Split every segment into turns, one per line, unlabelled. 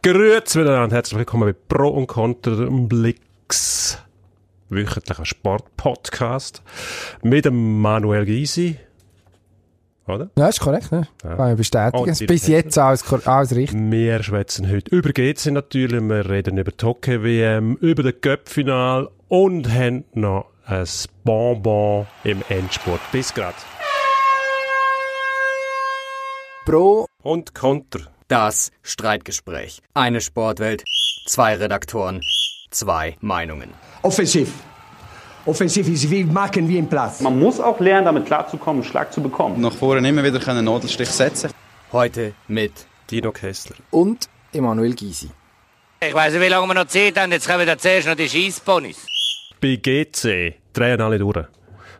Grüezi miteinander, herzlich willkommen bei Pro und Contra Blicks, wöchentlicher Sportpodcast mit dem Manuel Gysi. Oder?
Ja, ist korrekt, ne?
Ja.
Kann ich bestätigen.
Und
Bis jetzt alles, alles richtig.
Wir schwätzen heute über GC natürlich, wir reden über die Hockey-WM, über das Cup-Final und haben noch ein Bonbon im Endspurt. Bis grad.
Pro,
Und Konter.
Das Streitgespräch. Eine Sportwelt, zwei Redaktoren, zwei Meinungen.
Offensiv. Offensiv ist wie machen wie im Platz.
Man muss auch lernen, damit klarzukommen, einen Schlag zu bekommen.
nach vorne immer wieder einen Nadelstich setzen
Heute mit
Dino Kessler.
und Emanuel Gysi.
Ich weiss nicht, wie lange wir noch Zeit haben. Jetzt kommen da zuerst noch die Scheissponys.
Bei GC drehen alle durch.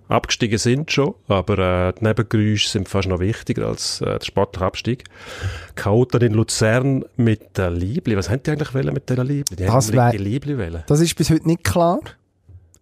Abgestiegen sind schon, aber äh, die Nebengeräusche sind fast noch wichtiger als äh, der sportliche Abstieg. Chaoten in Luzern mit der Liebli. Was haben die eigentlich wollen mit dieser Liebli? Die
Das
haben die Liebli wollen.
Das ist bis heute nicht klar.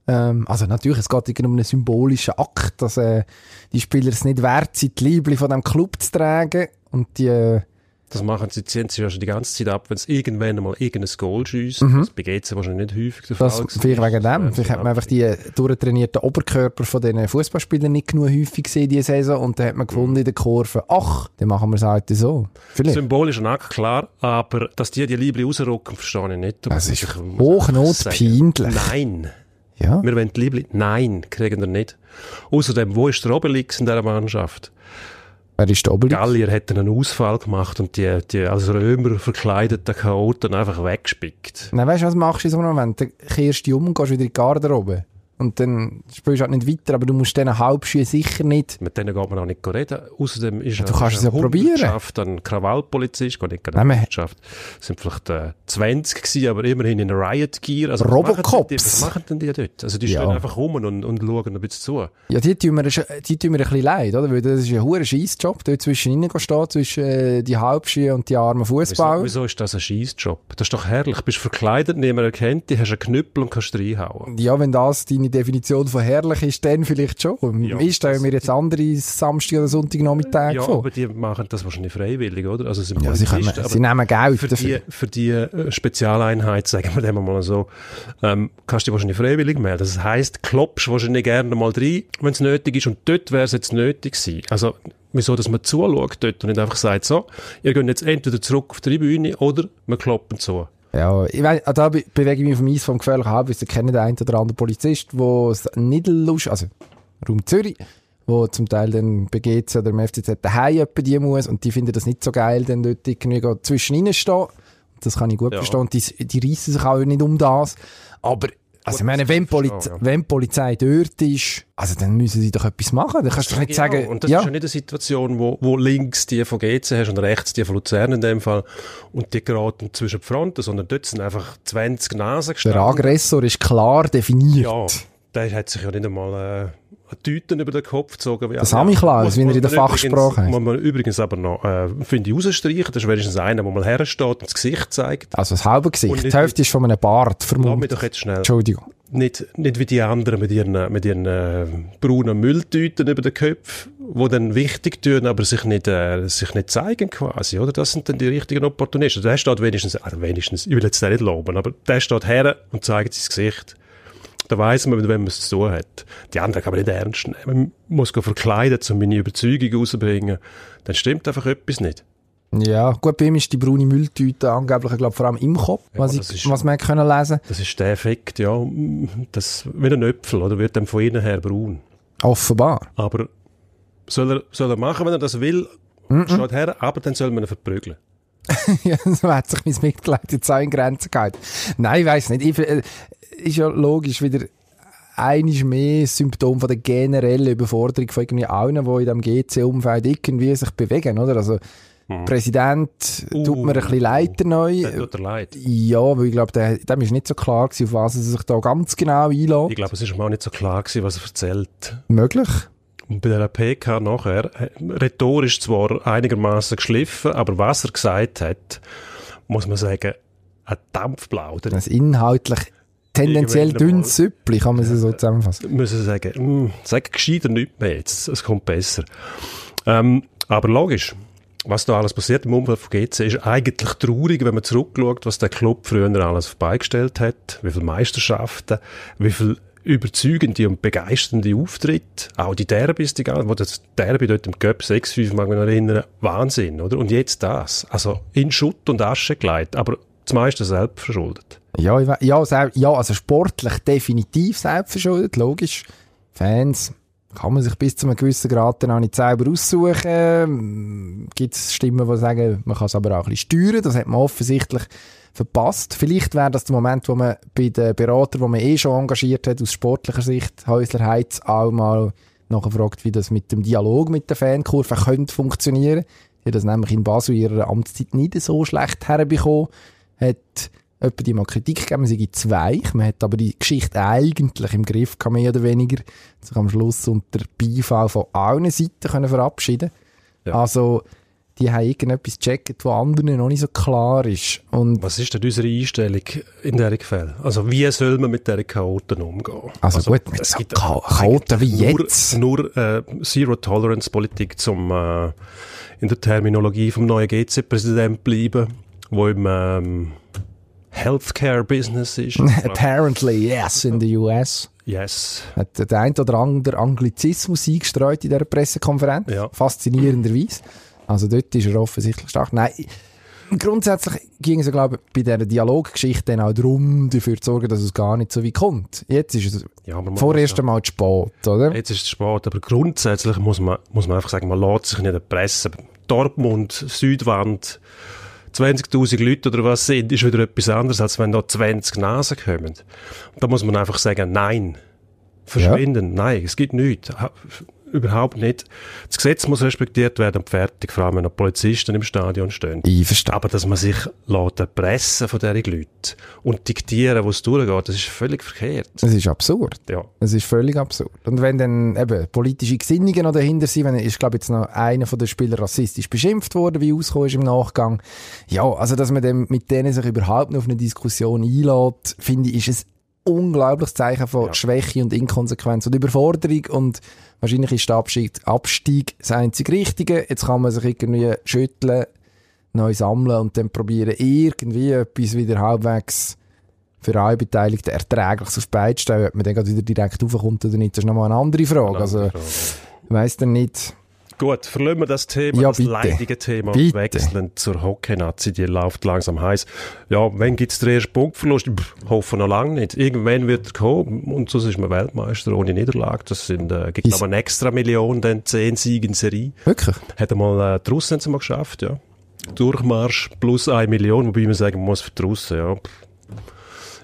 Ähm, also natürlich, es geht irgendwie um einen symbolischen Akt, dass äh, die Spieler es nicht wert sind, die Liebli von dem Club zu tragen. Und die, äh,
Das machen sie, ziehen sie ja schon die ganze Zeit ab, wenn es irgendwann mal irgendein Goal schiessen. Das bei GC wahrscheinlich nicht häufig der
Mhm. das
Fall.
vielleicht wegen dem. Vielleicht hat man einfach die durchtrainierten Oberkörper von diesen Fußballspielern nicht genug häufig gesehen diese Saison und dann hat man gefunden in der Kurve, ach, dann machen wir es heute so. Vielleicht.
Symbolischer Akt, klar, aber dass die die Liebli rausrücken, verstehe ich nicht.
Das ist
Ich muss
hochnot
einfach sagen,
peinlich.
Nein.
Ja.
Wir wollen die Liebli. Nein, kriegen wir nicht. Außerdem, wo ist der Obelix in dieser Mannschaft?
Wer ist der Obelix?
Gallier hat einen Ausfall gemacht und die, die als Römer verkleideten Chaoten einfach weggespickt.
Nein, weißt du, was machst du in so einem Moment? Dann kehrst du um und gehst wieder in die Garderobe. Und dann spielst du halt nicht weiter, aber du musst diesen Halbschuhen sicher nicht.
Mit denen geht man auch nicht reden. Außerdem ist
du kannst es ja probieren.
ein Krawallpolizist, geht nicht
Nein,
geschafft. Es sind vielleicht äh, 20 gewesen, aber immerhin in Riot Gear. Also,
Robocops.
Was machen, die, was machen denn die dort? Also die
Ja.
stehen einfach rum und, und schauen ein bisschen zu.
Ja, die tun mir, die tun mir ein bisschen leid, oder? Weil das ist ein hoher Scheissjob, dort zwischen ihnen stehen, zwischen äh, die Halbschuhe und die armen
Wieso,
Fußballer.
wieso ist das ein Scheissjob? Das ist doch herrlich. Du bist verkleidet, niemand erkennt dich, hast einen Knüppel und kannst reinhauen.
Ja, wenn das deine Definition von herrlich ist, dann vielleicht schon.
Ja,
ich stelle mir jetzt andere Samstag- oder Sonntagnachmittage
Ja,
vor.
aber die machen das wahrscheinlich freiwillig, oder? Also
Ja, sie, können, sie nehmen Geld
für
dafür.
die, für die äh, Spezialeinheit, sagen wir dem mal so, ähm, kannst du dich wahrscheinlich freiwillig melden. Das heisst, klopfst wahrscheinlich gerne mal rein, wenn es nötig ist. Und dort wäre es jetzt nötig gewesen. Also, wieso, dass man zuschaut dort und nicht einfach sagt, so, ihr geht jetzt entweder zurück auf die Tribüne oder wir kloppen zu.
Ja, ich weiss, da be bewege ich mich vom Eis vom gefährlichen Halbwissen. Ich kenne den einen oder anderen Polizist, der es nicht lust, also Raum Zürich, wo zum Teil dann bei GC oder im FCZ daheim jemand die muss und die finden das nicht so geil, dann dort irgendwie zwischen ihnen stehen. Das kann ich gut
Ja.
verstehen. Und die, die reissen sich auch nicht um das. Aber, also ich meine, wenn, Poliz
ja.
wenn die Polizei dort ist, also dann müssen sie doch etwas machen. Dann kannst du doch nicht sagen,
Genau. Und das
ja,
ist ja nicht eine Situation, wo, wo links die von GC hast und rechts die von Luzern in dem Fall und die geraten zwischen die Fronten, sondern dort sind einfach 20 Nasen
der
gestanden.
Aggressor ist klar definiert.
Ja, der hat sich ja nicht einmal äh, Tüten über den Kopf gezogen.
Das
alle
Samichlaus,
anderen.
wie er in der Fachsprache heißt.
Muss man übrigens aber noch, äh, finde ich, rausstreichen. Das ist wenigstens einer, der mal hersteht und das Gesicht zeigt.
Also das halbe Gesicht. Die Hälfte ist von einem Bart
Lass mich doch jetzt schnell.
Entschuldigung.
Nicht, nicht wie die anderen mit ihren, mit ihren äh, braunen Mülltüten über den Köpfen, die dann wichtig tun, aber sich nicht, äh, sich nicht zeigen quasi, oder? Das sind dann die richtigen Opportunisten. Der steht wenigstens, also wenigstens, ich will jetzt den nicht loben, aber der steht her und zeigt sein Gesicht. Da weiss man, mit wem man es zu tun hat. Die anderen kann man nicht ernst nehmen. Man muss verkleiden, um meine Überzeugung rauszubringen. Dann stimmt einfach etwas nicht.
Ja, gut, bei ihm ist die braune Mülltüte angeblich, ich glaube, vor allem im Kopf, was,
das
ich,
ist-
was man können lesen
Das ist der Effekt, ja. Das, wie ein Äpfel, oder? Wird dann von innen her braun.
Offenbar.
Aber soll er, soll er machen, wenn er das will, steht her, aber dann soll man ihn verprügeln.
ja, so hat sich mein Mitglied jetzt auch in Grenzen gehalten. Nein, ich weiss nicht. Ich, äh, ist ja logisch wieder einiges mehr Symptom von der generellen Überforderung von irgendwie allen, die in diesem GC-Umfeld irgendwie sich bewegen, oder? Also, Präsident tut mir ein bisschen leid neu.
Dann tut er leid.
Ja, weil ich glaube, der- dem ist nicht so klar gewesen, auf was er sich da ganz genau einlässt.
Ich glaube, es ist ihm auch nicht so klar gewesen, was er erzählt.
Möglich.
Bei der PK nachher, äh, rhetorisch zwar einigermaßen geschliffen, aber was er gesagt hat, muss man sagen, ein Dampfplauder.
Das inhaltlich tendenziell dünnes Süppli, kann man es so zusammenfassen.
müssen sagen, mm, sag gescheiter nichts mehr jetzt, es kommt besser. Ähm, aber logisch, was da alles passiert im Umfeld von GC, ist eigentlich traurig, wenn man zurückschaut, was der Club früher alles auf beigestellt hat, wie viele Meisterschaften, wie viel überzeugende und begeisternde Auftritte, auch die Derbys, die ganzen, wo das Derby dort im Cup 6-5, mag erinnern, Wahnsinn, oder? Und jetzt das. Also in Schutt und Asche gelegt, aber das meiste selbst verschuldet.
Ja, ja, ja, also sportlich definitiv selbstverschuldet, logisch. Fans kann man sich bis zu einem gewissen Grad dann auch nicht selber aussuchen. Gibt es Stimmen, die sagen, man kann es aber auch ein bisschen steuern. Das hat man offensichtlich verpasst. Vielleicht wäre das der Moment, wo man bei den Beratern, die man eh schon engagiert hat, aus sportlicher Sicht, Häusler Heiz, auch mal nachgefragt, wie das mit dem Dialog mit der Fankurve könnte funktionieren. Die das nämlich in Basel ihrer Amtszeit nicht so schlecht herbekommen. Hat etwa die mal Kritik gegeben, man sei zu weich. Man hat aber die Geschichte eigentlich im Griff gehabt, mehr oder weniger. Sich am Schluss unter Beifall von allen Seiten können verabschieden
Ja.
Also, die haben irgendetwas gecheckt, was anderen noch nicht so klar ist. Und
Was ist denn unsere Einstellung in dieser Fälle? Also wie soll man mit diesen Chaoten umgehen?
Also gut, mit
es
so
gibt
Cha- Chaoten wie
nur,
jetzt.
Nur äh, Zero-Tolerance-Politik zum äh, in der Terminologie vom neuen GC-Präsident bleiben, wo im ähm, Healthcare-Business ist.
apparently, yes, in the US.
yes.
Hat der ein oder andere Anglizismus eingestreut in dieser Pressekonferenz.
Ja.
Faszinierenderweise. Also dort ist er offensichtlich stark. Nein, grundsätzlich ging es, glaube ich, bei dieser Dialoggeschichte dann auch darum, dafür zu sorgen, dass es gar nicht so weit kommt. Jetzt ist es
Ja,
vorerst
ja-
einmal zu spät, oder?
Jetzt ist es spät, aber grundsätzlich muss man, muss man einfach sagen, man lässt sich nicht erpressen. Dortmund, Südwand, 20.000 Leute oder was sind, ist wieder etwas anderes, als wenn da 20 Nasen kommen. Da muss man einfach sagen, nein. Verschwinden, nein, es gibt nichts. Ha- Überhaupt nicht. Das Gesetz muss respektiert werden und fertig, vor allem wenn noch Polizisten im Stadion stehen.
Einverstanden.
Aber dass man sich lässt erpressen von diesen Leuten und diktieren, wo es durchgeht, das ist völlig verkehrt.
Es ist absurd.
Ja.
Es ist völlig absurd. Und wenn dann eben politische Gesinnungen noch dahinter sind, wenn ist, glaube ich, jetzt noch einer von den Spielern rassistisch beschimpft worden, wie ausgekommen ist im Nachgang. Ja, also, dass man dann mit denen sich überhaupt noch auf eine Diskussion einlädt, finde ich, ist ein unglaubliches Zeichen von
Ja.
Schwäche und Inkonsequenz und Überforderung und wahrscheinlich ist der Abstieg, Abstieg das einzig Richtige. Jetzt kann man sich irgendwie schütteln, neu sammeln und dann probieren, irgendwie etwas wieder halbwegs für alle Beteiligten erträgliches auf zu stellen. Ob man dann gerade wieder direkt raufkommt oder nicht, das ist nochmal eine andere Frage. Also, ich weiss dann nicht.
Gut, verlassen wir das Thema,
Ja,
das
bitte.
leidige Thema
Bitte.
wechseln zur Hockey-Nazi, die läuft langsam heiß. Ja, wenn gibt's den ersten Punktverlust? Pff, hoffen noch lange nicht. Irgendwann wird er kommen und sonst ist man Weltmeister ohne Niederlage. Das sind, äh, gibt aber eine extra Million, dann 10 Siege in Serie.
Wirklich?
Hat einmal, äh, die Russen es mal geschafft, ja. Durchmarsch plus eine Million, wobei man sagen muss, für die Russen, ja,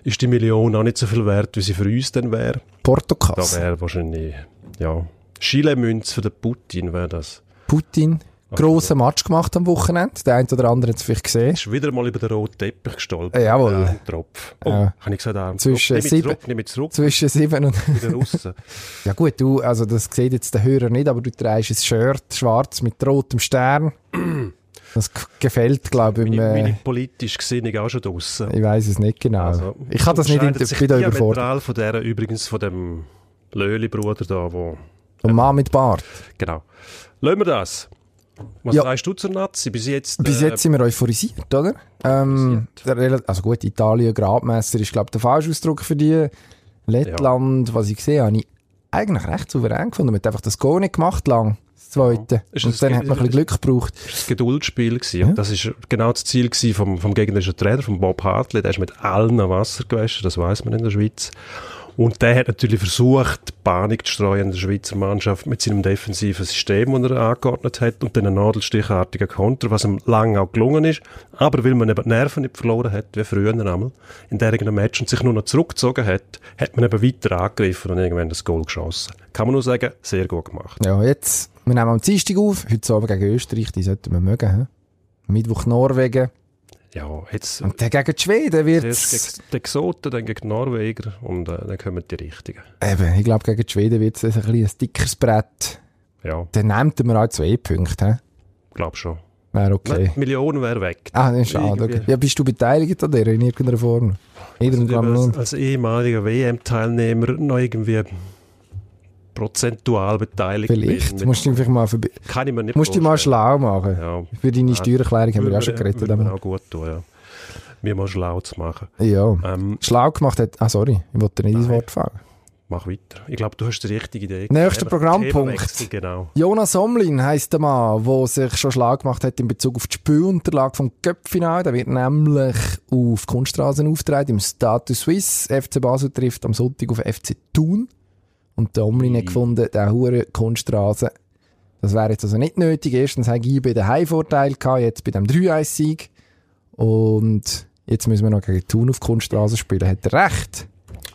ist die Million auch nicht so viel wert, wie sie für uns dann wäre. Da
Portokasse.
wäre wahrscheinlich, ja, Chile-Münz für den Putin wäre das.
Putin. Grossen Match gemacht am Wochenende. Der eine oder andere hat es vielleicht gesehen.
Ist wieder mal über den roten Teppich gestolpert.
Äh, jawohl.
Ja, ein Tropf. Oh,
Ja.
habe ich gesagt, Arm.
Zwischen
mich
sieben-
zurück, zurück,
Zwischen sieben und... ja gut, du, also das sieht jetzt der Hörer nicht, aber du trägst ein Shirt, schwarz mit rotem Stern. Das gefällt, glaube ich, im,
meine,
äh,
meine politische Gesinnung auch schon draussen.
ich weiß es nicht genau.
Also,
ich kann das nicht, ich
sich
bin da überfordert.
von der, übrigens von dem Löhli-Bruder da, wo,
Und Mann mit Bart.
genau. Lassen wir das. Was
Ja.
sagst du zur Nazi? Bis jetzt,
Bis
äh,
jetzt sind wir euphorisiert, oder? Ähm, Rel- also gut, Italien, Gradmesser ist, glaube ich, der falsche Ausdruck für die. Lettland, was ich sehe, habe ich eigentlich recht souverän gefunden. Man hat einfach das Go nicht gemacht lang, das zweite.
Ist
Und
das-
dann hat man ein bisschen Glück gebraucht.
das Geduldsspiel gewesen. Und das ist genau das Ziel gewesen vom, vom gegnerischen Trainer, vom Bob Hartley. Der ist mit allen Wasser gewaschen, das weiß man in der Schweiz. Und der hat natürlich versucht, Panik zu streuen in der Schweizer Mannschaft mit seinem defensiven System, das er angeordnet hat, und einen nadelstichartigen Konter, was ihm lange auch gelungen ist. Aber weil man eben die Nerven nicht verloren hat, wie früher einmal, in diesem Match und sich nur noch zurückgezogen hat, hat man eben weiter angegriffen und irgendwann das Goal geschossen. Kann man nur sagen, sehr gut gemacht.
Ja, jetzt, wir nehmen am Dienstag auf, heute Abend gegen Österreich, die sollten wir mögen. He? Mittwoch Norwegen.
Ja, jetzt
Und dann gegen die Schweden wird
Zuerst gegen die Exoten, dann gegen die Norweger und äh, dann kommen die Richtigen.
Eben, ich glaube, gegen die Schweden wird es ein, bisschen ein dickeres Brett.
Ja,
Dann nehmt man auch zwei Punkte. he?
glaub schon.
Wäre okay.
Die Million wäre weg.
Ah, das ist schade. Okay. Ja, bist du beteiligt an der in irgendeiner Form?
Also,
glaube
als,
ich
als ehemaliger WM-Teilnehmer noch irgendwie prozentual beteiligt
Vielleicht.
bin.
Musst du vielleicht mal,
Kann ich mir nicht
musst dich mal schlau machen.
Ja.
Für deine Steuererklärung haben wir ja schon geredet. Aber-
auch gut tun, ja. Mir mal schlau zu machen.
Ja.
Ähm,
Schlau gemacht hat, ah sorry, ich wollte nicht ins. Wort fallen.
mach weiter. Ich glaube, du hast die richtige Idee.
Nächster Programmpunkt.
Genau.
Jonas Somlin heisst der Mann, der sich schon schlau gemacht hat in Bezug auf die Spielunterlage vom Köpfinal. Der wird nämlich auf Kunststraßen auftreten im Status Suisse. FC Basel trifft am Sonntag auf FC Thun. Und der Omlin hat gefunden, der hure Kunststraße, das wäre jetzt also nicht nötig. Erstens habe ich bei den Heimvorteil gehabt, jetzt bei dem 3-1-Sieg. Und jetzt müssen wir noch gegen Thun auf Kunststraße spielen. Hat er recht?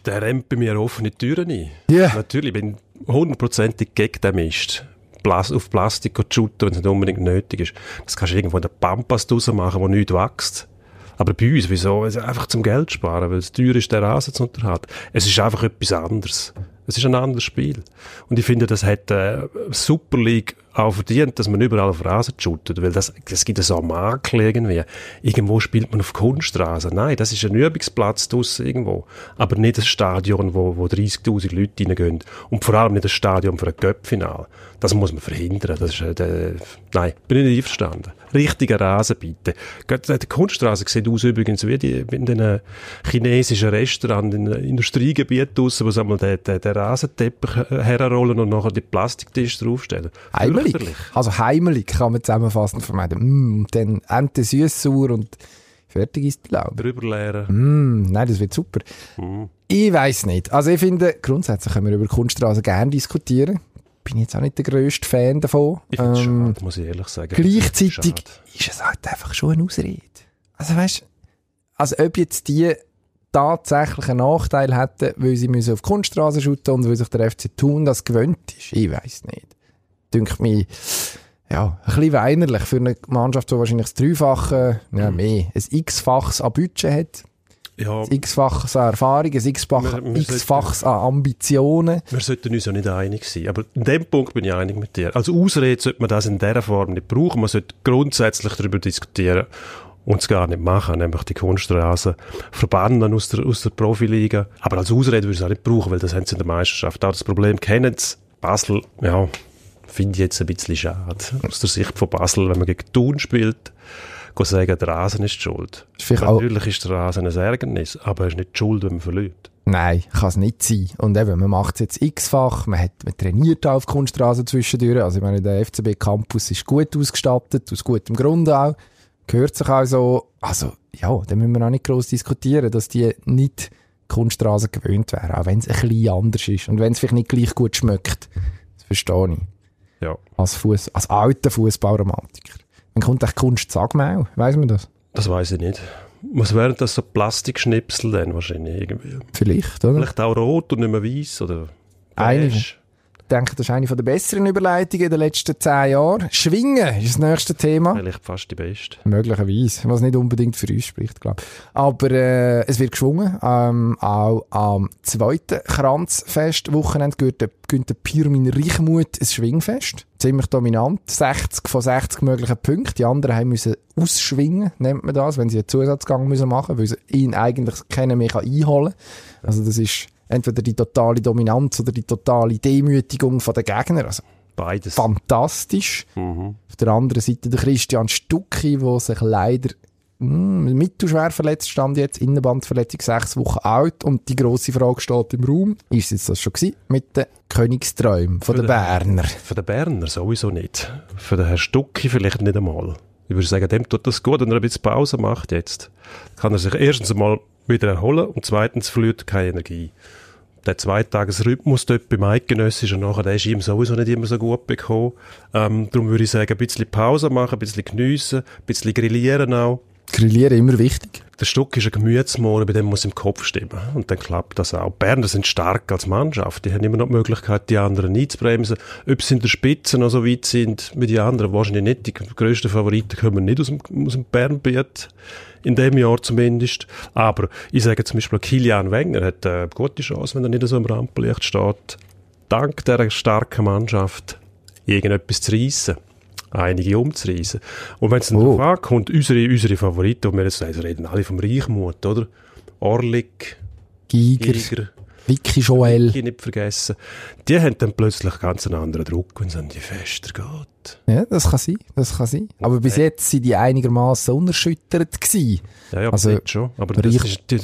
Der rennt bei mir offene Türen ein.
Ja.
Natürlich, ich bin hundertprozentig gegen den Mist. Plas auf Plastik shooten, wenn es nicht unbedingt nötig ist. Das kannst du irgendwo in der Pampas draus machen, wo nichts wächst. Aber bei uns, wieso? Einfach zum Geld sparen, weil es teuer ist, den Rasen zu unterhalten. Es ist einfach etwas anderes. Es ist ein anderes Spiel. Und ich finde, das hat äh, Super League auch verdient, dass man überall auf Rasen shootet, weil das, das gibt so einen Makel irgendwie. Irgendwo spielt man auf Kunstrasen. Nein, das ist ein Übungsplatz draussen irgendwo. Aber nicht ein Stadion, wo, wo 30'000 Leute reingehen. Und vor allem nicht ein Stadion für ein Göppfinal. Das muss man verhindern. Das ist, äh, nein, bin ich nicht einverstanden. Richtiger Rasen bitte. Geht- Die Kunstrasen sieht aus übrigens wie, die, in den chinesischen Restaurants, in den Industriegebieten draussen, wo sie einmal den, den, den Rasenteppich äh, herrollen und nachher die Plastiktische draufstellen.
Heimelig. Also heimelig kann man zusammenfassend vermeiden. Mm, und dann Ente süß, und fertig ist die Laube.
Drüber leeren.
Mm, nein, das wird super. Ich weiß nicht. Also ich finde, grundsätzlich können wir über Kunststraßen gerne diskutieren. Bin jetzt auch nicht der grösste Fan davon.
Ich finde es
Ähm,
schade, muss ich ehrlich sagen.
Gleichzeitig ist es halt einfach schon eine Ausrede. Also weißt also ob jetzt die tatsächlich einen Nachteil hätten, weil sie müssen auf Kunststraße shooten und weil sich der FC Thun das gewöhnt ist, ich weiß nicht. Dünkt mir, ja, ein bisschen weinerlich für eine Mannschaft, die wahrscheinlich das Dreifache, ja, mehr, ein X-faches an Budget hat,
Ja,
ein X-faches an Erfahrung, ein X-faches an Ambitionen.
wir sollten uns ja nicht einig sein. Aber in dem Punkt bin ich einig mit dir. Als Ausrede sollte man das in dieser Form nicht brauchen. Man sollte grundsätzlich darüber diskutieren und es gar nicht machen, nämlich die Kunstrasen verbannen aus der, aus der Profiliga. Aber als Ausrede würde ich es auch nicht brauchen, weil das haben sie in der Meisterschaft. Auch das Problem kennen sie. Basel, ja, finde ich jetzt ein bisschen schade. Aus der Sicht von Basel, wenn man gegen Thun spielt, go sagen, der Rasen ist schuld.
Vielleicht auch-
Natürlich ist der Rasen ein Ärgernis, aber er ist nicht die schuld, wenn man verliert.
Nein, kann es nicht sein. Und eben, man macht es jetzt x-fach, man, hat, man trainiert auch auf Kunststraße zwischendurch. Also ich meine, der FCB Campus ist gut ausgestattet, aus gutem Grund auch. Gehört sich auch so. Also ja, da müssen wir auch nicht gross diskutieren, dass die nicht Kunststraße gewöhnt wären, auch wenn es ein bisschen anders ist. Und wenn es vielleicht nicht gleich gut schmeckt. Das verstehe ich.
Ja.
Als, Fuss, als alter Fußballromantiker. Wann kommt echt Kunst Sagmau? Weiss man das?
Das weiß ich nicht. Was wären das so Plastikschnipsel dann wahrscheinlich irgendwie?
Vielleicht, oder?
Vielleicht auch rot und nicht mehr weiß oder beige?
Ich denke, das ist eine der besseren Überleitungen in den letzten zehn Jahren. Schwingen ist das nächste Thema.
Vielleicht fast die beste.
Möglicherweise, was nicht unbedingt für uns spricht, glaube ich. Aber äh, es wird geschwungen. Ähm, auch am zweiten Kranzfest-Wochenende gehört der, der Pirmin Reichmuth ein Schwingfest. Ziemlich dominant. 60 von 60 möglichen Punkten. Die anderen haben müssen ausschwingen, nennt man das, wenn sie einen Zusatzgang müssen machen weil sie ihn eigentlich keiner mehr einholen kann. Also das ist entweder die totale Dominanz oder die totale Demütigung von der Gegner. Also
Beides.
fantastisch.
Mhm.
Auf der anderen Seite der Christian Stucki, der sich leider mh, mittelschwer verletzt stand jetzt, Innenbandverletzung, sechs Wochen alt. Und die grosse Frage steht im Raum, ist jetzt das schon gewesen, mit den Königsträumen von der
den-
Berner?
Für den Berner sowieso nicht. Für den Herrn Stucki vielleicht nicht einmal. Ich würde sagen, dem tut das gut, wenn er ein bisschen Pause macht jetzt. Kann er sich erstens einmal wieder erholen und zweitens verliert er keine Energie. Der Zweitagesrhythmus dort beim Eidgenössischen nachher, der ist ihm sowieso nicht immer so gut bekommen. Ähm, darum würde ich sagen, ein bisschen Pause machen, ein bisschen geniessen, ein bisschen grillieren auch.
Grillieren immer wichtig.
Der Stuck ist ein Gemütsmohren, bei dem muss im Kopf stimmen. Und dann klappt das auch. Berner sind stark als Mannschaft. Die haben immer noch die Möglichkeit, die anderen einzubremsen. Ob sie in der Spitze noch so weit sind wie die anderen, wahrscheinlich nicht. Die grössten Favoriten kommen nicht aus dem, aus dem Bernbiet. In dem Jahr zumindest. Aber ich sage zum Beispiel, Kilian Wenger hat eine gute Chance, wenn er nicht so im Rampenlicht steht, dank dieser starken Mannschaft irgendetwas zu reissen einige umzureißen. Und wenn es dann
Oh.
darauf ankommt, unsere, unsere Favoriten, und wir jetzt also reden alle vom Reichmut, oder? Orlik,
Giger.
Giger,
Vicky Joel.
Vicky nicht vergessen. Die haben dann plötzlich ganz einen anderen Druck, wenn es an die Fester geht.
Ja, das kann sein, das kann sein. Aber bis jetzt sind die einigermaßen unerschüttert gewesen.
Ja, ja,
Also,
schon. Aber das ist die,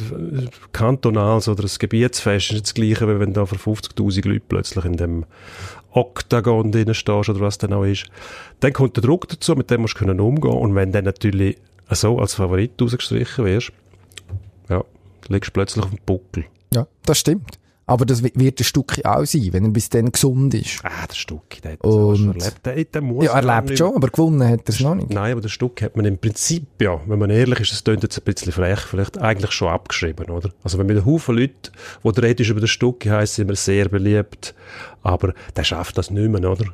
kantonal oder das Gebietsfest ist nicht das Gleiche, wie wenn da für 50'000 Leute plötzlich in dem Oktagon drin stehst oder was dann auch ist. Dann kommt der Druck dazu, mit dem musst du können umgehen und wenn dann natürlich so als Favorit rausgestrichen wirst, ja, liegst du plötzlich auf dem Buckel.
Ja, das stimmt. Aber das wi- wird ein Stück auch sein, wenn er bis dann gesund ist.
Ah, der Stucki, der hat das schon erlebt. Der, der muss
Ja, er lebt
nicht-
schon, aber gewonnen hat er es noch nicht.
Nein, aber der Stuck hat man im Prinzip, ja, wenn man ehrlich ist, das klingt jetzt ein bisschen frech, vielleicht eigentlich schon abgeschrieben, oder? Also wenn mit einem Haufen Leute, wo du redest über den Stuck, heisst immer sehr beliebt, aber der schafft das nicht mehr, oder?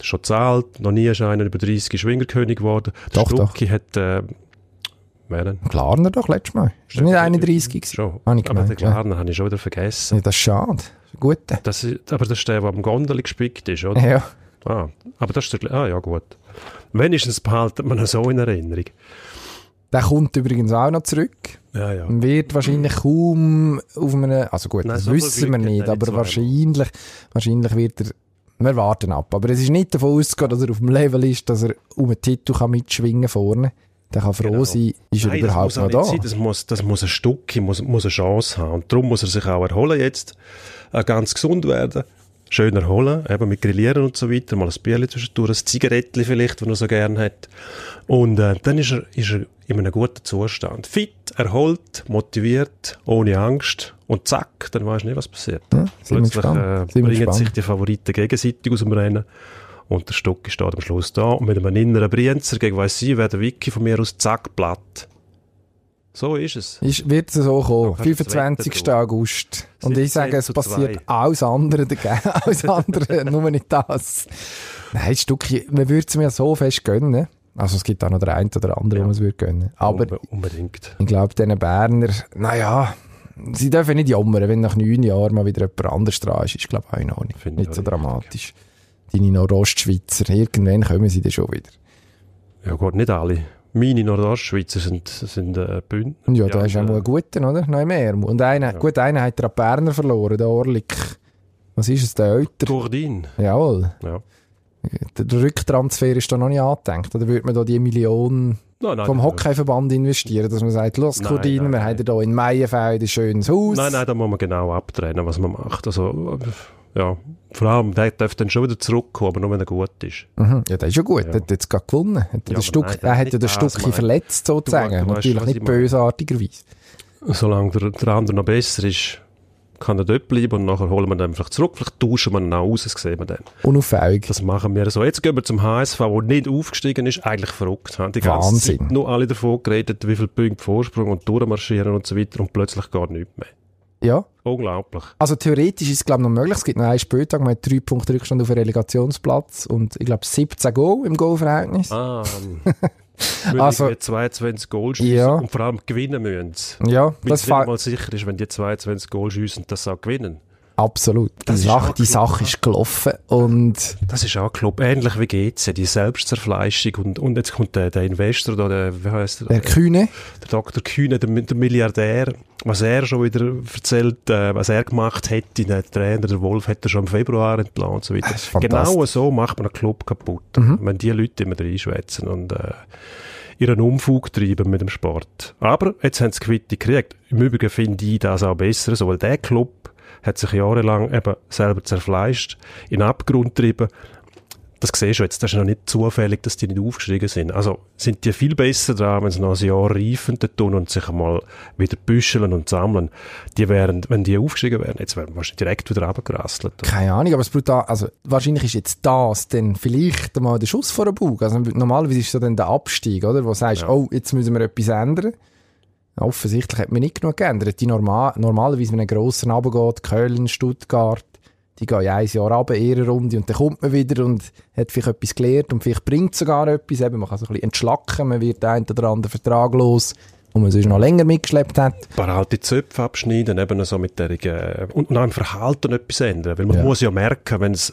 Schon zahlt, noch nie ist einer über 30 Schwingerkönig geworden. Der
Doch, doch.
Stucki hat, äh, wer denn?
Klarner doch letztes Mal. Ist nicht 31 gewesen?
Schon.
Habe ich
aber den
gemeint, ja.
Klarner habe ich schon wieder vergessen.
Ja, das ist schade. Gut.
Das ist, aber das ist der, der am Gondel gespickt ist, oder?
Ja.
Ah, aber das ist der, ah ja, gut. Wenigstens behaltet man ihn so in Erinnerung.
Der kommt übrigens auch noch zurück.
Ja, ja.
Und wird wahrscheinlich kaum auf einem, also gut,
Nein,
das
so
wissen wir nicht,
er
aber wahrscheinlich, wahrscheinlich wird er, wir warten ab. Aber es ist nicht davon auszugehen, dass er auf dem Level ist, dass er um einen Titel kann mitschwingen vorne. Der kann froh
Genau.
sein, ist er
Nein,
überhaupt
das muss
noch da.
sein. Das muss, das muss ein Stück, muss, muss eine Chance haben. Und darum muss er sich auch erholen jetzt. Äh, ganz gesund werden. Schön erholen, eben mit Grillieren und so weiter. Mal ein Bierchen zwischendurch, ein Zigarettchen vielleicht, wenn er so gern hat. Und äh, dann ist er, ist er in einem guten Zustand. Fit, erholt, motiviert, ohne Angst. Und zack, dann weisst du nicht, was passiert.
Ja,
Plötzlich äh, bringen sich die Favoriten gegenseitig aus dem Rennen. Und der Stock steht am Schluss da. Und mit einem inneren Brienzer gegen weiss ich, wäre der Wiki von mir aus zack platt. So ist es.
Ist, wird es so kommen.
Da kannst du
25.
das Wetter
August. Und ich
17
sage, es passiert alles andere dagegen. Alles andere, nur nicht das. Nein, Stückchen, man würde es mir so fest gönnen. Also es gibt auch noch der eine oder andere,
Ja.
wo man es würde gönnen. Aber
Unbe- unbedingt.
ich glaube, diesen Berner, naja, sie dürfen nicht jammern, wenn nach neun Jahren mal wieder jemand anderes dran ist. Ist, glaube ich, auch in Ordnung.
Finde
Nicht so
richtig.
dramatisch. Deine Nordostschweizer, irgendwann kommen sie dann schon wieder.
Ja gut, nicht alle. Meine Nordostschweizer sind, sind äh, Bündner.
Ja, da ist auch mal ein guter, oder? Noch mehr. Und einer, gut, einer hat er an die Berner verloren, der Orlik. Was ist es, der Euter?
Gordin.
Jawohl.
Ja.
Der, der Rücktransfer ist da noch nicht angedenkt. Oder würde man da die Million
Nein, nein,
vom Hockeyverband investieren, dass man sagt, los,
nein,
wir
nein.
haben da in Meienfeld ein schönes Haus.
Nein, nein, da muss man genau abtrennen, was man macht. Also, ja, vor allem, der darf dann schon wieder zurückkommen, aber nur wenn er gut ist.
Mhm. Ja, das ist ja gut.
Ja.
Er hat jetzt gerade gewonnen. Hat
Ja,
Stück,
nein,
er hat ja
das,
Stückchen verletzt, sozusagen.
Du- du weißt
Natürlich
was
nicht bösartigerweise.
Solange der, der andere noch besser ist, kann er dort bleiben und nachher holen wir ihn einfach zurück. Vielleicht tauschen wir ihn auch aus, das sehen wir dann.
Unauffällig.
Das machen wir so. Jetzt gehen wir zum HSV, der nicht aufgestiegen ist. Eigentlich verrückt. Die ganze
Wahnsinn.
Zeit nur alle davon geredet, wie viele Punkte Vorsprung und durchmarschieren und so weiter und plötzlich gar nichts mehr.
Ja.
Unglaublich.
Also theoretisch ist es, glaube ich, noch möglich. Es gibt noch einen Spieltag, man hat drei Punkte Rückstand auf den Relegationsplatz und ich glaube 17 Goal im Goalverhältnis.
Ah,
Also-
die 22 Goal schiessen
Ja.
und vor allem gewinnen müssen.
Ja,
Weil
das
es mal sicher ist, wenn die 22 Goal schiessen, dass sie auch gewinnen.
Absolut. Die
Das
Sache, die. Sache ist gelaufen und
Das ist auch Club, ähnlich wie GC, die Selbstzerfleischung und, und jetzt kommt der, der Investor da, der, wie heißt der?
der Kühne,
der Dr. Kühne, der, der Milliardär, was er schon wieder erzählt, äh, was er gemacht hätte, der Trainer, der Wolf, hätte er schon im Februar entlassen und so weiter. Genau so macht man einen Club kaputt.
Mhm.
Wenn die Leute immer reinschwätzen und äh, ihren Umfug treiben mit dem Sport. Aber jetzt haben sie Quitte gekriegt. Im Übrigen finde ich das auch besser so, weil der Club hat sich jahrelang eben selber zerfleischt, in den Abgrund getrieben. Das siehst du jetzt, das ist noch nicht zufällig, dass die nicht aufgestiegen sind. Also sind die viel besser dran, wenn sie noch ein Jahr reifen tun und sich einmal wieder büscheln und sammeln. Die wären, wenn die aufgestiegen wären, jetzt wären wahrscheinlich direkt wieder runtergerasselt.
keine Ahnung, aber es brutal, also wahrscheinlich ist jetzt das dann vielleicht mal der Schuss vor den Bug. Also normalerweise ist so dann der Abstieg, oder? Wo du sagst,
Ja.
oh, jetzt müssen wir etwas ändern. Offensichtlich hat man nicht genug geändert. Die normal, normalerweise, wenn ein grosser runtergeht, Köln, Stuttgart, die gehen ja ein Jahr runter, ihre Runde, und dann kommt man wieder und hat vielleicht etwas gelernt und vielleicht bringt sogar etwas. Eben, man kann so ein bisschen entschlacken, man wird einen oder anderen Vertrag los wo man sonst noch länger mitgeschleppt hat.
Ein paar alte Zöpfe abschneiden, eben so mit der, äh, und, und auch im Verhalten etwas ändern. Weil man
Ja.
muss ja merken, wenn es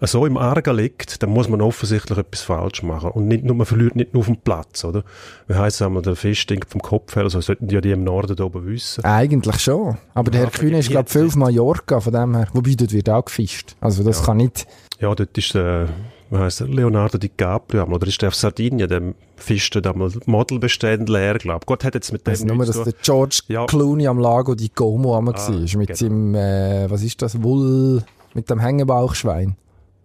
so im Argen liegt, dann muss man offensichtlich etwas falsch machen. Und nicht nur, man verliert nicht nur auf dem Platz, oder? Wie heisst es der Fisch stinkt vom Kopf her, also sollten die ja die im Norden da oben wissen.
Eigentlich schon. Aber der
Ja,
Herr Kühne ist, glaube ich, viel auf Mallorca, von dem her. Wobei, dort wird auch gefischt. Also das kann nicht...
Ja, dort ist, äh, wie heisst er, Leonardo DiCaprio, oder ist der auf Sardinien, der fischt dort einmal Modelbestände leer, glaube ich. Gott hat jetzt mit dem
Also nur, dass der. George
Ja.
Clooney am Lago di Como einmal
Ah,
war. Mit
genau.
seinem, äh, was ist das, Woll, mit dem Hängebauchschwein.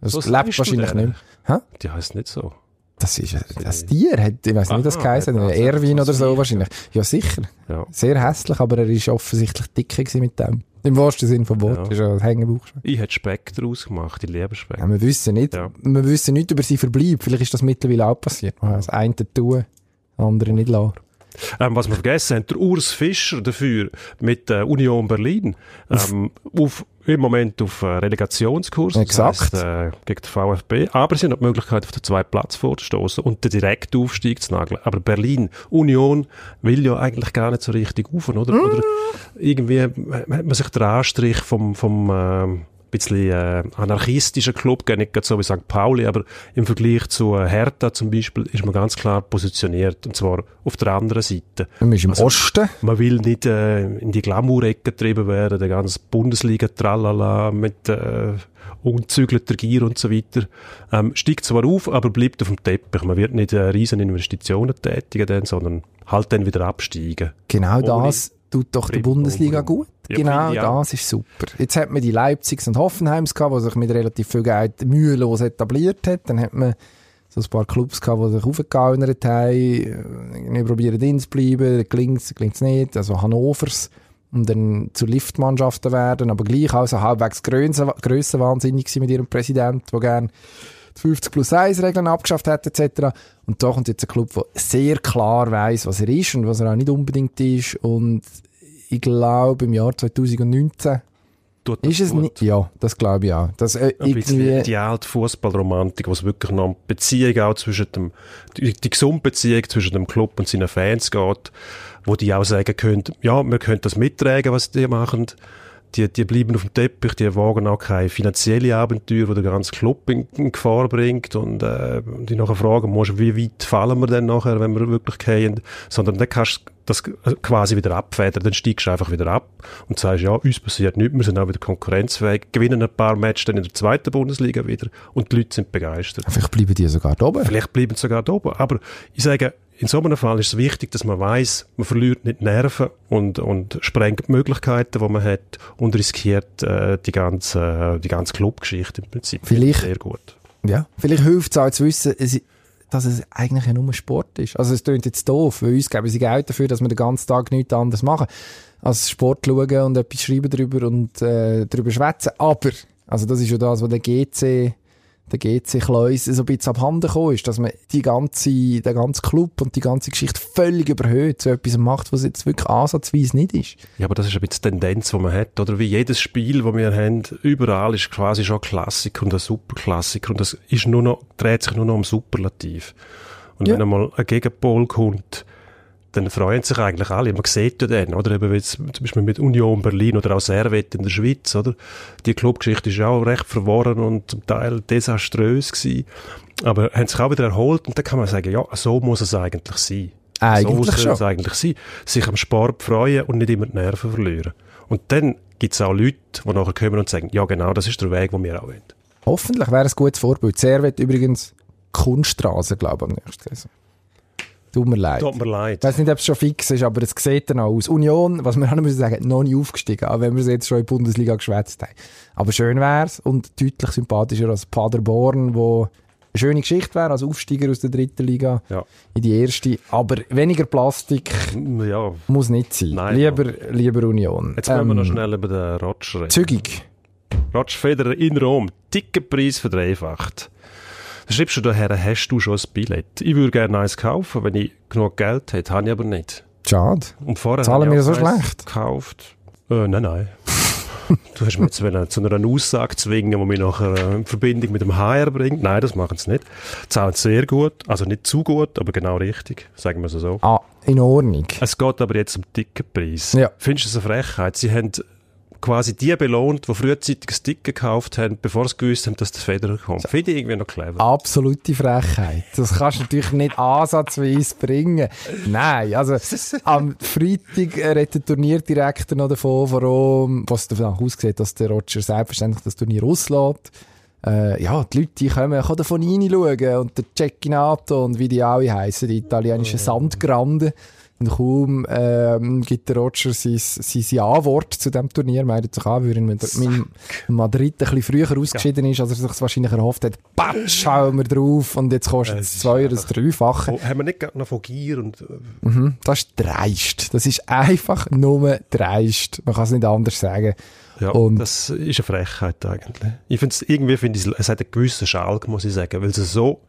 Das
So
lebt wahrscheinlich nicht mehr.
Die heisst nicht so.
Das ist, das Tier hat, ich weiß nicht, das geheißen Erwin oder so wahrscheinlich. Ja, sicher.
Ja.
Sehr hässlich, aber er ist offensichtlich dicker mit dem. Im wahrsten Sinne vom Wort.
Ja.
Ist ja ein Hängebauchschwein.
Ich hätte Speck daraus gemacht, ich liebe Speck.
Ja, wir wissen nicht,
Ja.
wir wissen nicht über sein Verbleib. Vielleicht ist das mittlerweile auch passiert. Man das eine tun, das andere nicht lassen.
Ähm, was wir vergessen haben, der Urs Fischer dafür mit äh, Union Berlin ähm, auf, im Moment auf äh, Relegationskurs,
Exakt.
heisst, äh, gegen den VfB, aber sie haben die Möglichkeit, auf den zweiten Platz vorzustoßen und den direkten Aufstieg zu nageln. Aber Berlin, Union, will ja eigentlich gar nicht so richtig auf, oder?
Mm.
Oder irgendwie hat man sich den Anstrich vom, vom ähm, bisschen äh, anarchistischen Club, gar nicht so wie St. Pauli, aber im Vergleich zu äh, Hertha zum Beispiel ist man ganz klar positioniert, und zwar auf der anderen Seite.
Man ist im
Also-
Osten.
Man will nicht äh, in die Glamour-Ecke getrieben werden, der ganze Bundesliga-Tralala mit äh, ungezügelter Gier und so weiter. Ähm, steigt zwar auf, aber bleibt auf dem Teppich. Man wird nicht äh, riesen Investitionen tätigen, dann, sondern halt dann wieder absteigen.
Genau
Ohne
das tut doch der Bundesliga gut.
Ja,
genau das ist super. Jetzt hat man die Leipzigs und Hoffenheims gehabt, die sich mit relativ viel Geld mühelos etabliert hat. Dann hat man so ein paar Clubs gehabt, die sich aufgegaunert haben, irgendwie probieren drin zu bleiben, gelingt es nicht, also Hannovers, und dann zu Liftmannschaften werden, aber gleich auch so halbwegs grössenwahnsinnig mit ihrem Präsident, der gerne die 50 plus 1 Regeln abgeschafft hat, etc. Und da kommt jetzt ein Club, der sehr klar weiß, was er ist und was er auch nicht unbedingt ist. Und ich glaube, im Jahr 2019
Tut das
ist es
gut.
nicht. Ja, das glaube ich auch. Dass, äh,
Ein bisschen
irgendwie,
die alte Fußballromantik, wo es wirklich noch um die Beziehung auch zwischen dem, die, die gesunde Beziehung zwischen dem Club und seinen Fans geht, wo die auch sagen können, ja, wir können das mittragen, was die machen. Die, die bleiben auf dem Teppich, die wagen auch keine finanzielle Abenteuer, die der ganze Club in, in Gefahr bringt und äh, die nachher fragen musst, wie weit fallen wir denn nachher, wenn wir wirklich gehen, sondern dann kannst du das quasi wieder abfedern, dann steigst du einfach wieder ab und sagst, ja, uns passiert nichts, wir sind auch wieder konkurrenzfähig, gewinnen ein paar Matches dann in der zweiten Bundesliga wieder und die Leute sind begeistert.
vielleicht bleiben die sogar da oben.
Vielleicht bleiben sie sogar da oben. Aber ich sage, in so einem Fall ist es wichtig, dass man weiß, man verliert nicht Nerven und, und sprengt die Möglichkeiten, die man hat und riskiert äh, die ganze, die ganze Clubgeschichte im Prinzip.
Vielleicht-
Sehr gut.
Ja. Vielleicht hilft es auch zu wissen, dass es eigentlich ja nur Sport ist. Also es klingt jetzt doof, weil uns geben sie Geld dafür, dass wir den ganzen Tag nichts anderes machen, als Sport schauen und etwas schreiben darüber und äh, darüber schwätzen. Aber, also das ist ja das, was der GC der GC Kleus so ein bisschen abhanden gekommen ist, dass man die ganze, den ganzen Club und die ganze Geschichte völlig überhöht zu etwas macht, was jetzt wirklich ansatzweise nicht ist.
Ja, aber das ist ein bisschen die Tendenz, die man hat. Oder wie jedes Spiel, das wir haben, überall ist quasi schon ein Klassiker und ein Superklassiker. Und das ist nur noch, dreht sich nur noch um Superlativ. Und
Ja.
wenn einmal ein Gegenpol kommt, dann freuen sich eigentlich alle. Man sieht ja dann, oder? Eben jetzt zum Beispiel mit Union Berlin oder auch Servet in der Schweiz, oder? Die Clubgeschichte ist ja auch recht verworren und zum Teil desaströs gewesen. Aber haben sich auch wieder erholt und dann kann man sagen, ja, so muss es eigentlich sein.
Eigentlich
so
schon.
es eigentlich sein. Sich am Sport freuen und nicht immer die Nerven verlieren. Und dann gibt es auch Leute, die nachher kommen und sagen, ja genau, das ist der Weg, den wir auch wollen.
Hoffentlich wäre es ein gutes Vorbild. Servet übrigens Kunststraße, glaube ich, am nächsten Saison. Tut mir leid.
Tut mir
Ich
leid.
weiß nicht, ob es schon fix ist, aber es sieht dann auch aus. Union, was wir auch müssen sagen, noch nicht aufgestiegen, auch wenn wir es jetzt schon in der Bundesliga geschwätzt haben. Aber schön wär's und deutlich sympathischer als Paderborn, wo eine schöne Geschichte wäre, als Aufsteiger aus der dritten Liga
Ja.
in die erste. Aber weniger Plastik
ja.
muss nicht sein.
Nein,
lieber, lieber Union.
Jetzt müssen wir noch
Ähm,
schnell über den Roger reden.
Zügig.
Roger Federer in Rom, Ticketpreis verdreifacht. Schreibst du daher, hast du schon ein Billett? Ich würde gerne eins kaufen, wenn ich genug Geld hätte, habe ich aber nicht.
Schade.
Und vorher
Zahlen wir so schlecht?
gekauft. Äh, nein, nein. du hast mich jetzt wollen zu einer Aussage zwingen, die mich nachher äh, in Verbindung mit dem HR bringt. Nein, das machen sie nicht. Zahlen sehr gut, also nicht zu gut, aber genau richtig, sagen wir es so.
Ah, in Ordnung.
Es geht aber jetzt um Ticketpreis.
Ja.
Findest du das eine Frechheit? Sie haben quasi die belohnt, die frühzeitig ein Ticket gekauft haben, bevor sie gewusst haben, dass der Federer kommt. Finde ich irgendwie noch clever.
Absolute Frechheit. Das kannst du natürlich nicht ansatzweise bringen. Nein, also am Freitag redet der Turnierdirektor noch davon, warum, was davon aussieht, dass der Roger selbstverständlich das Turnier auslässt. Äh, ja, die Leute die kommen, können davon reinschauen und der Cecchinato und wie die alle heißen, die italienischen Sandgrande. Und kaum ähm, gibt der Roger sein, sein Ja-Wort zu diesem Turnier, meldet sich an, weil er mit, mit Madrid ein bisschen früher ausgeschieden ist, als er sich wahrscheinlich erhofft hat. Batsch, schauen wir drauf und jetzt kostet es zwei oder das Dreifache.
Oh, haben wir nicht noch von Gier und... Äh,
Mhm, das ist dreist. Das ist einfach nur dreist. Man kann es nicht anders sagen.
ja,
Und-
das ist eine Frechheit eigentlich. Ich finde es, irgendwie finde ich, es hat einen gewissen Schalk, muss ich sagen, weil es so,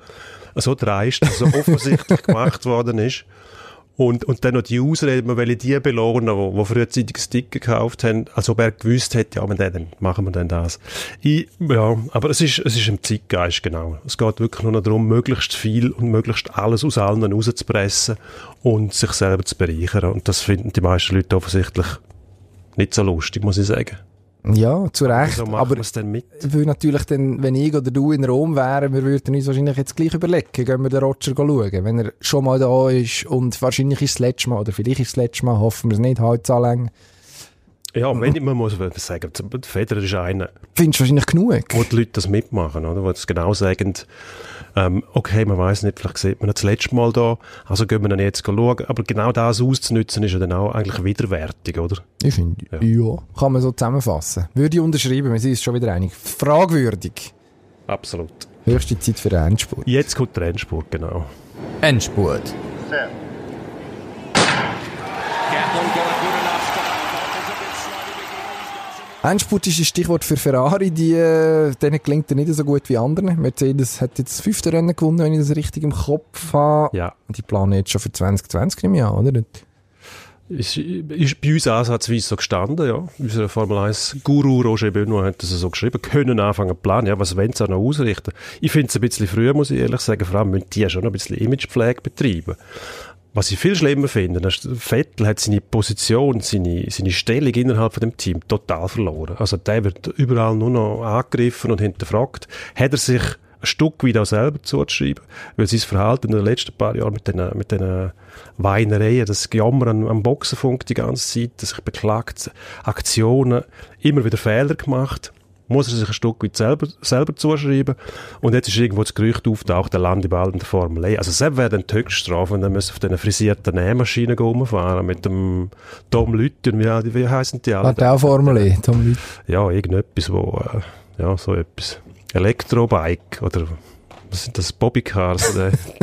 so dreist, so offensichtlich gemacht worden ist. Und, und dann noch die Ausrede, man will die belohnen, die, die frühzeitig Stick gekauft haben, als ob er gewusst hätte, ja, der, dann machen wir dann das. Ich, ja, aber es ist, es ist im Zeitgeist, genau. Es geht wirklich nur noch darum, möglichst viel und möglichst alles aus allen rauszupressen und sich selber zu bereichern. Und das finden die meisten Leute offensichtlich nicht so lustig, muss ich sagen.
Ja, zu Recht.
So
aber
dann mit.
weil natürlich dann, wenn ich oder du in Rom wären, wir würden uns wahrscheinlich jetzt gleich überlegen, gehen wir den Roger schauen, wenn er schon mal da ist und wahrscheinlich ist es das letzte Mal, oder vielleicht ist es das letzte Mal, hoffen wir es nicht, halt so lang.
Ja, wenn ich, man muss sagen, der Federer ist einer,
Findest du wahrscheinlich genug?
wo die Leute das mitmachen, oder? Wo das genau sagen, ähm, okay, man weiß nicht, vielleicht sieht man ihn das letzte Mal da, also gehen wir dann jetzt schauen. Aber genau das auszunutzen, ist ja dann auch eigentlich widerwärtig, oder?
Ich finde, ja. Kann man so zusammenfassen. Würde ich unterschreiben, wir sind uns schon wieder einig. Fragwürdig.
Absolut.
Höchste Zeit für den Endspurt.
Jetzt kommt der Endspurt, genau.
Endspurt.
Endspurt ist ein Stichwort für Ferrari, die, äh, denen gelingt er nicht so gut wie anderen. Mercedes hat jetzt das fünfte Rennen gewonnen, wenn ich das richtig im Kopf habe.
Ja.
Die planen jetzt schon für 2020 im Jahr, oder?
Ist, ist bei uns ansatzweise so gestanden, ja. Unser Formel 1 Guru Roger Benoit hat das so geschrieben, können anfangen zu planen, ja, was wollen sie auch noch ausrichten? Ich finde es ein bisschen früher, muss ich ehrlich sagen, vor allem müssen die schon noch ein bisschen Imagepflege betreiben. Was ich viel schlimmer finde, Vettel hat seine Position, seine, seine Stellung innerhalb von dem Team total verloren. Also der wird überall nur noch angegriffen und hinterfragt. Hat er sich ein Stück weit auch selber zuzuschreiben, weil sein Verhalten in den letzten paar Jahren mit den, mit den Weinereien, das Jammern am Boxenfunk die ganze Zeit, das sich beklagt, Aktionen, immer wieder Fehler gemacht, muss er sich ein Stück weit selber, selber zuschreiben. Und jetzt ist irgendwo das Gerücht auftaucht, der landet bald in der Formel E. Also selbst wäre dann die Höchststrafe, und dann müssen auf diesen frisierten Nähmaschinen rumfahren mit dem Tom Lütten, wie, wie heißen die alle?
Hat auch Formel E, Tom Lüth.
ja, irgendetwas, wo, äh, ja, so etwas. Elektrobike oder was sind das, Bobbycars?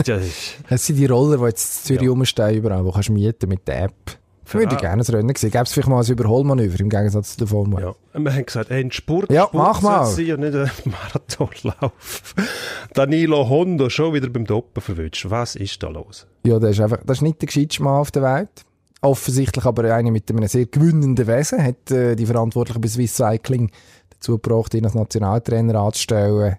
ja,
Das sind die Roller, die jetzt in Zürich rumstehen, überall, wo kannst du mieten mit der App. Würde ich gerne ein Rennen sehen. Gäbe es vielleicht mal ein Überholmanöver im Gegensatz zu der Formel.
ja. Wir haben gesagt, ein Sport,
Ja,
Sport
mach mal.
und nicht ein Marathonlauf. Danilo Hondo schon wieder beim Doppen verwünscht. Was ist da los?
Ja, das ist einfach, das ist nicht der gescheiteste Mann auf der Welt. Offensichtlich aber einer mit einem sehr gewinnenden Wesen. Hat äh, die Verantwortlichen bei Swiss Cycling dazu gebracht, ihn als Nationaltrainer anzustellen.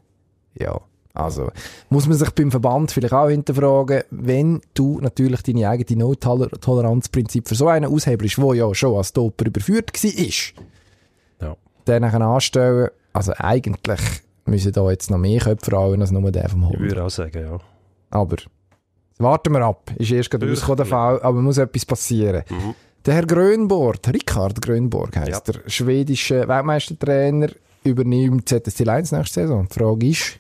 Ja, also muss man sich beim Verband vielleicht auch hinterfragen, wenn du natürlich deine eigene No-Toleranz-Prinzip für so einen aushebelst, wo ja schon als Doper überführt war,
Ja.
nachher anstellen, also eigentlich müssen da jetzt noch mehr Köpfe rollen als nur der vom
Ich
Hund.
würde auch sagen, ja.
Aber warten wir ab. Ist erst gerade rausgekommen, der Fall, aber muss etwas passieren. Der Herr Grönborg, Rickard Grönborg heisst
Ja.
der schwedische Weltmeistertrainer, übernimmt ZSC 1 nächste Saison. Die Frage ist,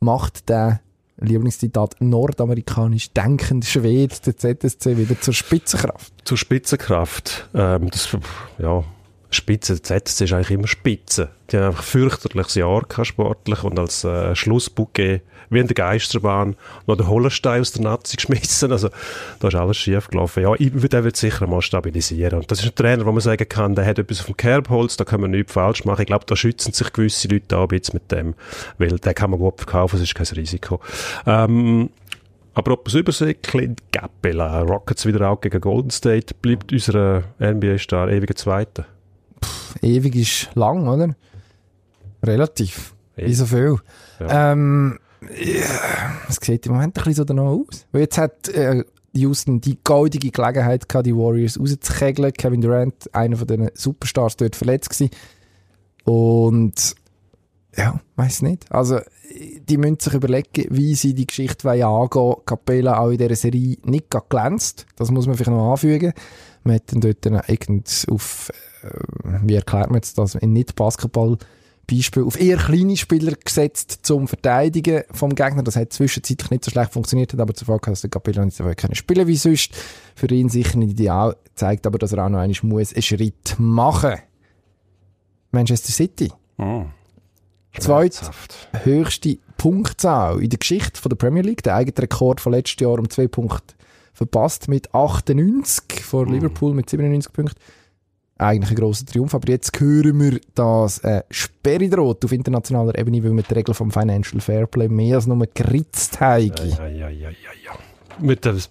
macht der Lieblingszitat nordamerikanisch denkende Schwede der ZSC wieder zur Spitzenkraft?
Zur Spitzenkraft. Ähm, das, ja, Spitze, ZSC ist eigentlich immer Spitze. Die haben einfach ein fürchterliches Jahr gehabt, sportlich und als äh, Schlussbouquet, wie in der Geisterbahn, noch den Hollenstein aus der Nazi geschmissen. Also, da ist alles schief gelaufen. Ja, ich, der wird sicher mal stabilisieren. Und das ist ein Trainer, wo man sagen kann, der hat etwas auf dem Kerbholz, da kann man nichts falsch machen. Ich glaube, da schützen sich gewisse Leute auch ein bisschen mit dem, weil den kann man gut verkaufen, das ist kein Risiko. Ähm, aber ob es Übersee, Clint Gappela, Rockets wieder auch gegen Golden State, bleibt unser NBA-Star ewiger Zweiter.
Ewig ist lang, oder? Relativ.
Ewig.
Wie so viel.
Ja.
Ähm, es sieht im Moment ein bisschen so danach aus. Weil jetzt hat äh, Houston die goldige Gelegenheit gehabt, die Warriors rauszukegeln. Kevin Durant, einer von den Superstars, dort verletzt gewesen. Und ja, weiß nicht. Also, die müssen sich überlegen, wie sie die Geschichte angehen wollen. Capella auch in dieser Serie nicht gerade glänzt. Das muss man vielleicht noch anfügen. Man hat dann dort dann irgend auf, äh, wie erklärt man jetzt das, in Nicht-Basketball Beispiel auf eher kleine Spieler gesetzt zum Verteidigen vom Gegner. Das hat zwischenzeitlich nicht so schlecht funktioniert, hat aber Folge, dass der Capella nicht so weit können spielen wie sonst. Für ihn sicher nicht ideal, zeigt aber, dass er auch noch einmal muss einen Schritt machen. Manchester City.
Hm.
Zweit
Schmerzhaft.
höchste Punktzahl in der Geschichte von der Premier League. Der eigene Rekord von letztes Jahr um zwei Punkte verpasst mit 98 vor Liverpool mit 97 Punkten. Eigentlich ein grosser Triumph, aber jetzt hören wir, dass äh, Sperre droht auf internationaler Ebene, weil wir die Regeln vom Financial Fairplay mehr als nur geritzt haben.
Ja, ja, ja, ja, ja. Wird das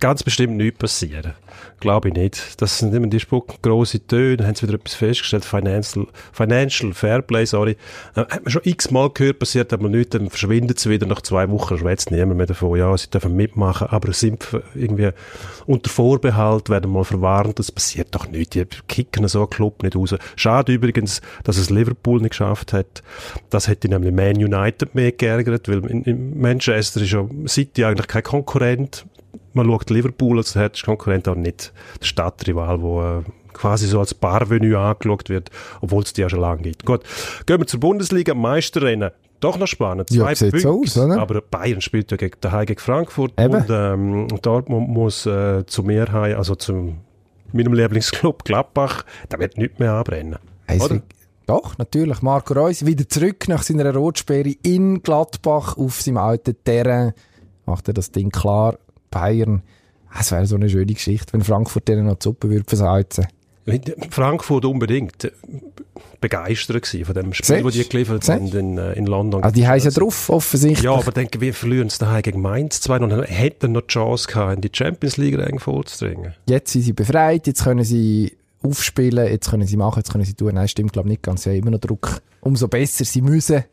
ganz bestimmt nichts passieren. Glaube ich nicht. Das sind immer die spucken grosse Töne, haben sie wieder etwas festgestellt, Financial, Financial Fairplay, sorry. Äh, hat man schon x-mal gehört, passiert aber nichts, dann verschwindet es wieder, nach zwei Wochen schwätzt niemand mehr davon, ja, sie dürfen mitmachen, aber sind irgendwie unter Vorbehalt, werden mal verwarnt, das passiert doch nicht, die kicken so einen Club nicht raus. Schade übrigens, dass es Liverpool nicht geschafft hat. Das hätte nämlich Man United mehr geärgert, weil in, in Manchester ist ja City eigentlich kein Konkurrent, man schaut Liverpool als der Konkurrent auch nicht der Stadtrival, wo äh, quasi so als Barvenue angeschaut wird, obwohl es die ja schon lange gibt. Gut, gehen wir zur Bundesliga, Meisterrennen. Doch noch spannend.
Ja,
Zwei
sieht so aus, oder?
Aber Bayern spielt ja gegen, daheim gegen Frankfurt
Eben.
und ähm, Dortmund muss äh, zu mir heim, also zu meinem Lieblingsclub Gladbach, da wird nichts mehr anbrennen.
Es
Oder?
Doch, natürlich. Marco Reus wieder zurück nach seiner Rotsperre in Gladbach auf seinem alten Terrain. Macht er das Ding klar. Bayern. Ah, Es wäre so eine schöne Geschichte, wenn Frankfurt denen noch die Suppe würde versalzen.
Frankfurt unbedingt äh, begeistert gewesen von dem Spiel, das die geliefert haben in, äh, in London.
Also die haben ja drauf, offensichtlich.
Ja, aber denke, wir verlieren es daheim gegen Mainz 2 und dann hätten noch die Chance gehabt, in die Champions League eng vorzudringen.
Jetzt sind sie befreit, jetzt können sie aufspielen, jetzt können sie machen, jetzt können sie tun. Nein, stimmt glaube nicht ganz. Sie haben immer noch Druck. Umso besser sie müssen.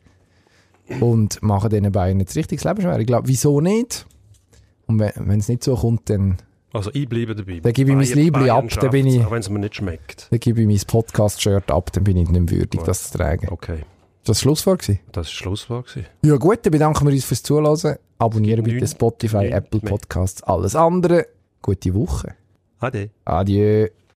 Und machen diesen Bayern jetzt richtig das Leben schwer. Ich glaube, wieso nicht? Und wenn es nicht so kommt, dann
Also ich bleibe dabei.
Dann gebe ich mein
Bayern-
Liebli
Bayern
ab, dann bin ich-
Auch wenn es mir nicht schmeckt.
Dann gebe ich mein Podcast-Shirt ab, dann bin ich nicht würdig, das zu tragen.
Okay,
Ist das Schlusswort gewesen?
das war Schlusswort. gewesen.
Ja gut, dann bedanken wir uns fürs Zuhören. Abonnieren bitte Spotify, Apple. Podcasts, alles andere. Gute Woche.
Ade.
Adieu.